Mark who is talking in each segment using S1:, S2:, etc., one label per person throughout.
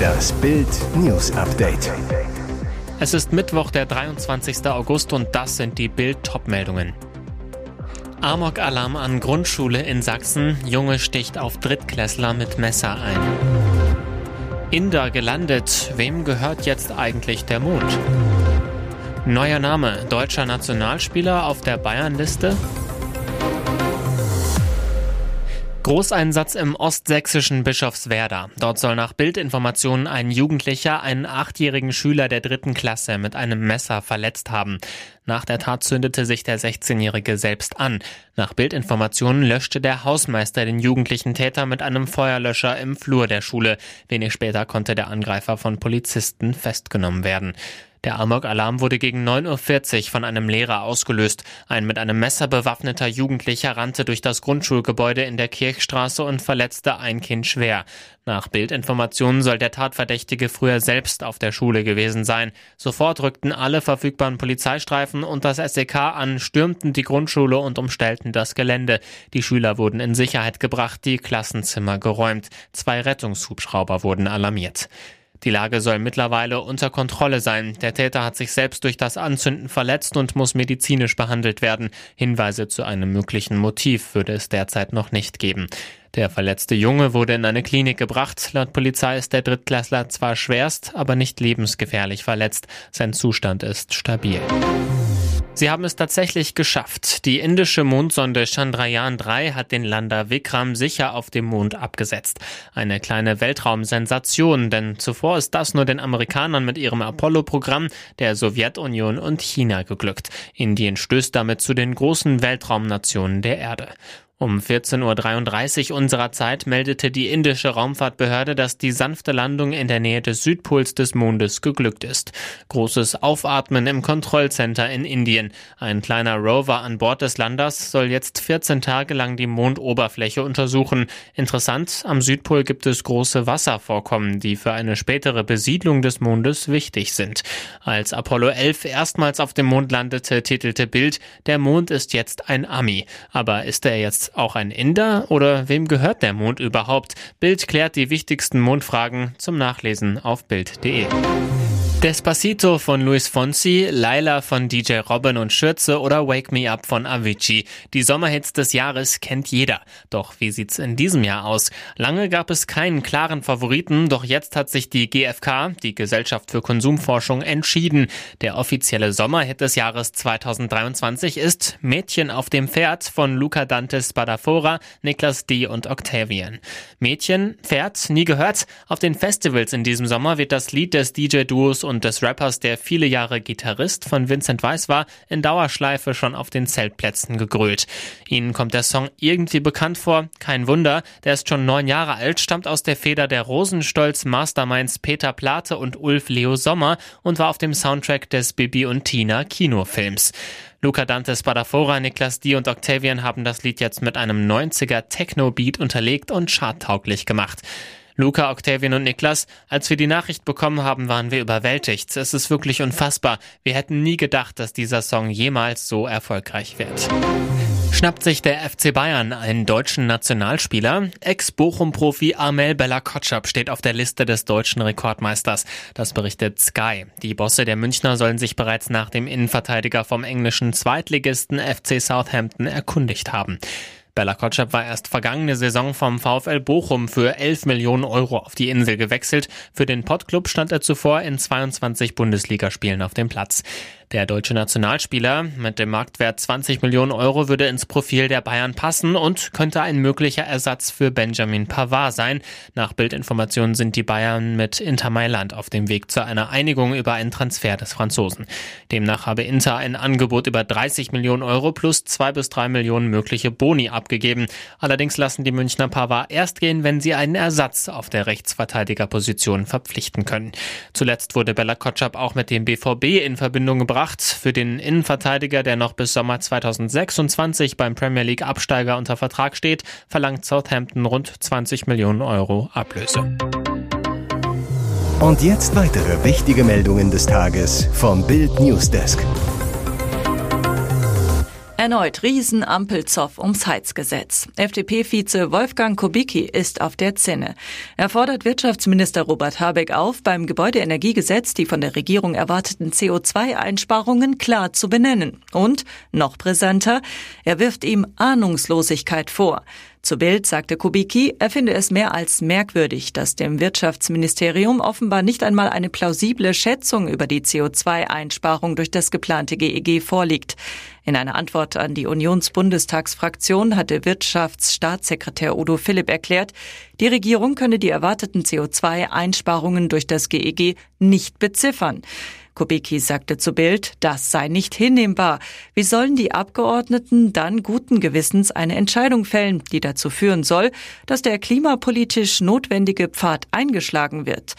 S1: Das Bild News Update.
S2: Es ist Mittwoch, der 23. August und das sind die Bild Topmeldungen. Amok-Alarm an Grundschule in Sachsen. Junge sticht auf Drittklässler mit Messer ein. Inder gelandet. Wem gehört jetzt eigentlich der Mond? Neuer Name. Deutscher Nationalspieler auf der Bayernliste. Großeinsatz im ostsächsischen Bischofswerda. Dort soll nach Bildinformationen ein Jugendlicher einen achtjährigen Schüler der dritten Klasse mit einem Messer verletzt haben. Nach der Tat zündete sich der 16-Jährige selbst an. Nach Bildinformationen löschte der Hausmeister den jugendlichen Täter mit einem Feuerlöscher im Flur der Schule. Wenig später konnte der Angreifer von Polizisten festgenommen werden. Der Amok-Alarm wurde gegen 9.40 Uhr von einem Lehrer ausgelöst. Ein mit einem Messer bewaffneter Jugendlicher rannte durch das Grundschulgebäude in der Kirchstraße und verletzte ein Kind schwer. Nach Bildinformationen soll der Tatverdächtige früher selbst auf der Schule gewesen sein. Sofort rückten alle verfügbaren Polizeistreifen und das SEK an, stürmten die Grundschule und umstellten das Gelände. Die Schüler wurden in Sicherheit gebracht, die Klassenzimmer geräumt. Zwei Rettungshubschrauber wurden alarmiert. Die Lage soll mittlerweile unter Kontrolle sein. Der Täter hat sich selbst durch das Anzünden verletzt und muss medizinisch behandelt werden. Hinweise zu einem möglichen Motiv würde es derzeit noch nicht geben. Der verletzte Junge wurde in eine Klinik gebracht. Laut Polizei ist der Drittklässler zwar schwerst, aber nicht lebensgefährlich verletzt. Sein Zustand ist stabil. Sie haben es tatsächlich geschafft. Die indische Mondsonde Chandrayaan 3 hat den Lander Vikram sicher auf dem Mond abgesetzt. Eine kleine Weltraumsensation, denn zuvor ist das nur den Amerikanern mit ihrem Apollo-Programm, der Sowjetunion und China geglückt. Indien stößt damit zu den großen Weltraumnationen der Erde. Um 14.33 Uhr unserer Zeit meldete die indische Raumfahrtbehörde, dass die sanfte Landung in der Nähe des Südpols des Mondes geglückt ist. Großes Aufatmen im Kontrollcenter in Indien. Ein kleiner Rover an Bord des Landers soll jetzt 14 Tage lang die Mondoberfläche untersuchen. Interessant, am Südpol gibt es große Wasservorkommen, die für eine spätere Besiedlung des Mondes wichtig sind. Als Apollo 11 erstmals auf dem Mond landete, titelte Bild, der Mond ist jetzt ein Ami. Aber ist er jetzt auch ein Inder oder wem gehört der Mond überhaupt? Bild klärt die wichtigsten Mondfragen zum Nachlesen auf Bild.de. Despacito von Luis Fonsi, Laila von DJ Robin und Schürze oder Wake Me Up von Avicii. Die Sommerhits des Jahres kennt jeder. Doch wie sieht's in diesem Jahr aus? Lange gab es keinen klaren Favoriten, doch jetzt hat sich die GfK, die Gesellschaft für Konsumforschung, entschieden. Der offizielle Sommerhit des Jahres 2023 ist Mädchen auf dem Pferd von Luca Dante Spadafora, Niklas D. und Octavian. Mädchen, Pferd, nie gehört? Auf den Festivals in diesem Sommer wird das Lied des DJ-Duos des Rappers, der viele Jahre Gitarrist von Vincent Weiss war, in Dauerschleife schon auf den Zeltplätzen gegrölt. Ihnen kommt der Song irgendwie bekannt vor? Kein Wunder, der ist schon neun Jahre alt, stammt aus der Feder der Rosenstolz Masterminds Peter Plate und Ulf Leo Sommer und war auf dem Soundtrack des Bibi und Tina Kinofilms. Luca Dante Spadafora, Niklas D. und Octavian haben das Lied jetzt mit einem 90er Techno-Beat unterlegt und charttauglich gemacht. Luca, Octavian und Niklas, als wir die Nachricht bekommen haben, waren wir überwältigt. Es ist wirklich unfassbar. Wir hätten nie gedacht, dass dieser Song jemals so erfolgreich wird. Schnappt sich der FC Bayern einen deutschen Nationalspieler? Ex-Bochum-Profi Armel Bella Kotschap steht auf der Liste des deutschen Rekordmeisters. Das berichtet Sky. Die Bosse der Münchner sollen sich bereits nach dem Innenverteidiger vom englischen Zweitligisten FC Southampton erkundigt haben. Bella Kotschap war erst vergangene Saison vom VfL Bochum für 11 Millionen Euro auf die Insel gewechselt. Für den Pottclub stand er zuvor in 22 Bundesligaspielen auf dem Platz. Der deutsche Nationalspieler mit dem Marktwert 20 Millionen Euro würde ins Profil der Bayern passen und könnte ein möglicher Ersatz für Benjamin Pavard sein. Nach Bildinformationen sind die Bayern mit Inter Mailand auf dem Weg zu einer Einigung über einen Transfer des Franzosen. Demnach habe Inter ein Angebot über 30 Millionen Euro plus zwei bis drei Millionen mögliche Boni abgegeben. Allerdings lassen die Münchner Pavard erst gehen, wenn sie einen Ersatz auf der Rechtsverteidigerposition verpflichten können. Zuletzt wurde Bella Kotschap auch mit dem BVB in Verbindung gebracht gebracht. Für den Innenverteidiger, der noch bis Sommer 2026 beim Premier League Absteiger unter Vertrag steht, verlangt Southampton rund 20 Millionen Euro Ablöse.
S1: Und jetzt weitere wichtige Meldungen des Tages vom Bild Newsdesk.
S3: Erneut Riesenampelzoff ums Heizgesetz. FDP-Vize Wolfgang Kubicki ist auf der Zinne. Er fordert Wirtschaftsminister Robert Habeck auf, beim Gebäudeenergiegesetz die von der Regierung erwarteten CO2-Einsparungen klar zu benennen. Und, noch brisanter, er wirft ihm Ahnungslosigkeit vor. Zu Bild sagte Kubicki, er finde es mehr als merkwürdig, dass dem Wirtschaftsministerium offenbar nicht einmal eine plausible Schätzung über die CO2-Einsparung durch das geplante GEG vorliegt. In einer Antwort an die Unionsbundestagsfraktion hatte Wirtschaftsstaatssekretär Udo Philipp erklärt, die Regierung könne die erwarteten CO2-Einsparungen durch das GEG nicht beziffern. Kubicki sagte zu Bild, das sei nicht hinnehmbar. Wie sollen die Abgeordneten dann guten Gewissens eine Entscheidung fällen, die dazu führen soll, dass der klimapolitisch notwendige Pfad eingeschlagen wird?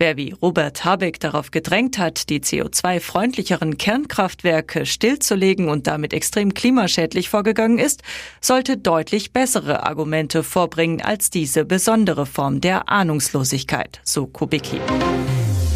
S3: Wer wie Robert Habeck darauf gedrängt hat, die CO2-freundlicheren Kernkraftwerke stillzulegen und damit extrem klimaschädlich vorgegangen ist, sollte deutlich bessere Argumente vorbringen als diese besondere Form der Ahnungslosigkeit, so Kubicki.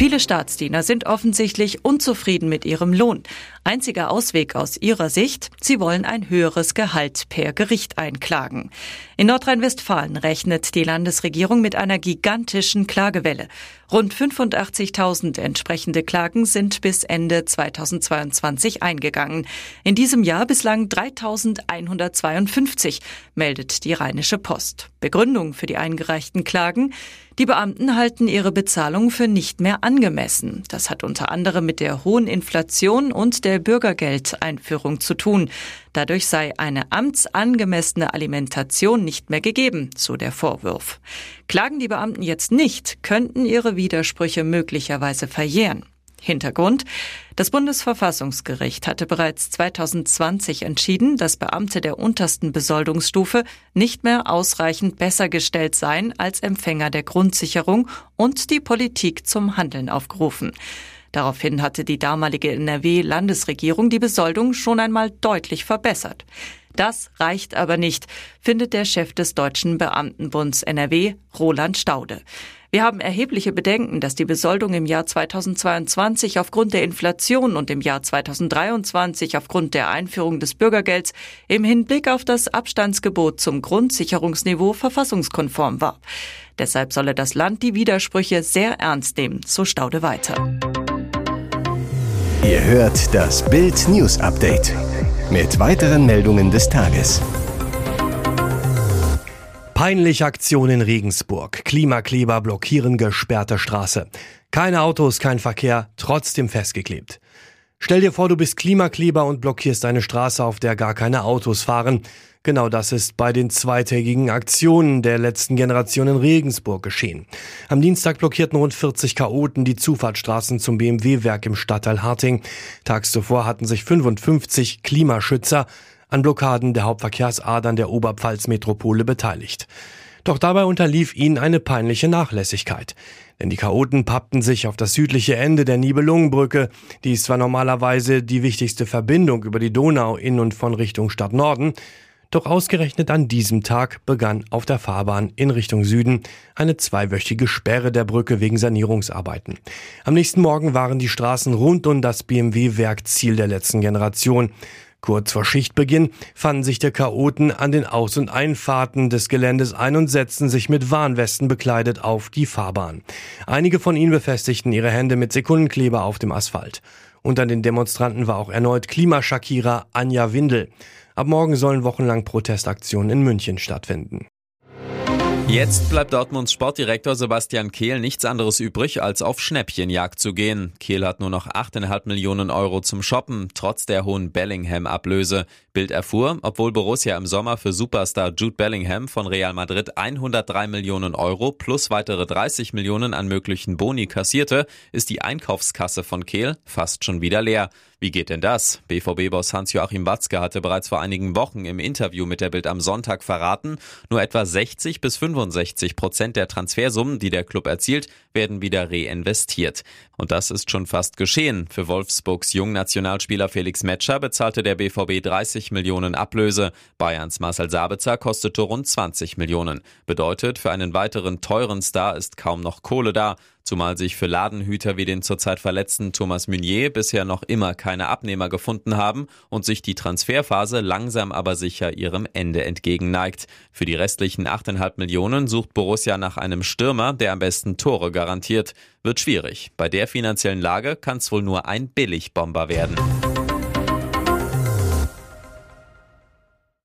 S3: Viele Staatsdiener sind offensichtlich unzufrieden mit ihrem Lohn. Einziger Ausweg aus ihrer Sicht, sie wollen ein höheres Gehalt per Gericht einklagen. In Nordrhein-Westfalen rechnet die Landesregierung mit einer gigantischen Klagewelle. Rund 85.000 entsprechende Klagen sind bis Ende 2022 eingegangen. In diesem Jahr bislang 3.152, meldet die Rheinische Post. Begründung für die eingereichten Klagen? Die Beamten halten ihre Bezahlung für nicht mehr angemessen. Das hat unter anderem mit der hohen Inflation und der Bürgergeldeinführung zu tun. Dadurch sei eine amtsangemessene Alimentation nicht mehr gegeben, so der Vorwurf. Klagen die Beamten jetzt nicht, könnten ihre Widersprüche möglicherweise verjähren. Hintergrund. Das Bundesverfassungsgericht hatte bereits 2020 entschieden, dass Beamte der untersten Besoldungsstufe nicht mehr ausreichend besser gestellt seien als Empfänger der Grundsicherung und die Politik zum Handeln aufgerufen. Daraufhin hatte die damalige NRW-Landesregierung die Besoldung schon einmal deutlich verbessert. Das reicht aber nicht, findet der Chef des Deutschen Beamtenbunds NRW, Roland Staude. Wir haben erhebliche Bedenken, dass die Besoldung im Jahr 2022 aufgrund der Inflation und im Jahr 2023 aufgrund der Einführung des Bürgergelds im Hinblick auf das Abstandsgebot zum Grundsicherungsniveau verfassungskonform war. Deshalb solle das Land die Widersprüche sehr ernst nehmen, so Staude weiter.
S1: Ihr hört das Bild News Update mit weiteren Meldungen des Tages.
S4: Peinliche Aktion in Regensburg. Klimakleber blockieren gesperrte Straße. Keine Autos, kein Verkehr, trotzdem festgeklebt. Stell dir vor, du bist Klimakleber und blockierst eine Straße, auf der gar keine Autos fahren. Genau das ist bei den zweitägigen Aktionen der letzten Generation in Regensburg geschehen. Am Dienstag blockierten rund 40 Chaoten die Zufahrtsstraßen zum BMW-Werk im Stadtteil Harting. Tags zuvor hatten sich 55 Klimaschützer an Blockaden der Hauptverkehrsadern der Oberpfalz-Metropole beteiligt. Doch dabei unterlief ihnen eine peinliche Nachlässigkeit. Denn die Chaoten pappten sich auf das südliche Ende der Nibelungenbrücke, die ist zwar normalerweise die wichtigste Verbindung über die Donau in und von Richtung Stadt Norden, doch ausgerechnet an diesem Tag begann auf der Fahrbahn in Richtung Süden eine zweiwöchige Sperre der Brücke wegen Sanierungsarbeiten. Am nächsten Morgen waren die Straßen rund um das BMW-Werk Ziel der letzten Generation. Kurz vor Schichtbeginn fanden sich der Chaoten an den Aus- und Einfahrten des Geländes ein und setzten sich mit Warnwesten bekleidet auf die Fahrbahn. Einige von ihnen befestigten ihre Hände mit Sekundenkleber auf dem Asphalt. Unter den Demonstranten war auch erneut Klimaschakierer Anja Windel. Ab morgen sollen wochenlang Protestaktionen in München stattfinden.
S5: Jetzt bleibt Dortmunds Sportdirektor Sebastian Kehl nichts anderes übrig, als auf Schnäppchenjagd zu gehen. Kehl hat nur noch 8,5 Millionen Euro zum Shoppen, trotz der hohen Bellingham-Ablöse. Bild erfuhr, obwohl Borussia im Sommer für Superstar Jude Bellingham von Real Madrid 103 Millionen Euro plus weitere 30 Millionen an möglichen Boni kassierte, ist die Einkaufskasse von Kehl fast schon wieder leer. Wie geht denn das? BVB-Boss Hans-Joachim Watzke hatte bereits vor einigen Wochen im Interview mit der Bild am Sonntag verraten, nur etwa 60 bis 65 Prozent der Transfersummen, die der Club erzielt, werden wieder reinvestiert. Und das ist schon fast geschehen. Für Wolfsburgs Jungnationalspieler Felix Metscher bezahlte der BVB 30 Millionen Ablöse. Bayerns Marcel Sabitzer kostete rund 20 Millionen. Bedeutet, für einen weiteren teuren Star ist kaum noch Kohle da. Zumal sich für Ladenhüter wie den zurzeit verletzten Thomas Meunier bisher noch immer keine Abnehmer gefunden haben und sich die Transferphase langsam aber sicher ihrem Ende entgegenneigt. Für die restlichen 8,5 Millionen sucht Borussia nach einem Stürmer, der am besten Tore garantiert. Wird schwierig. Bei der finanziellen Lage kann es wohl nur ein Billigbomber werden.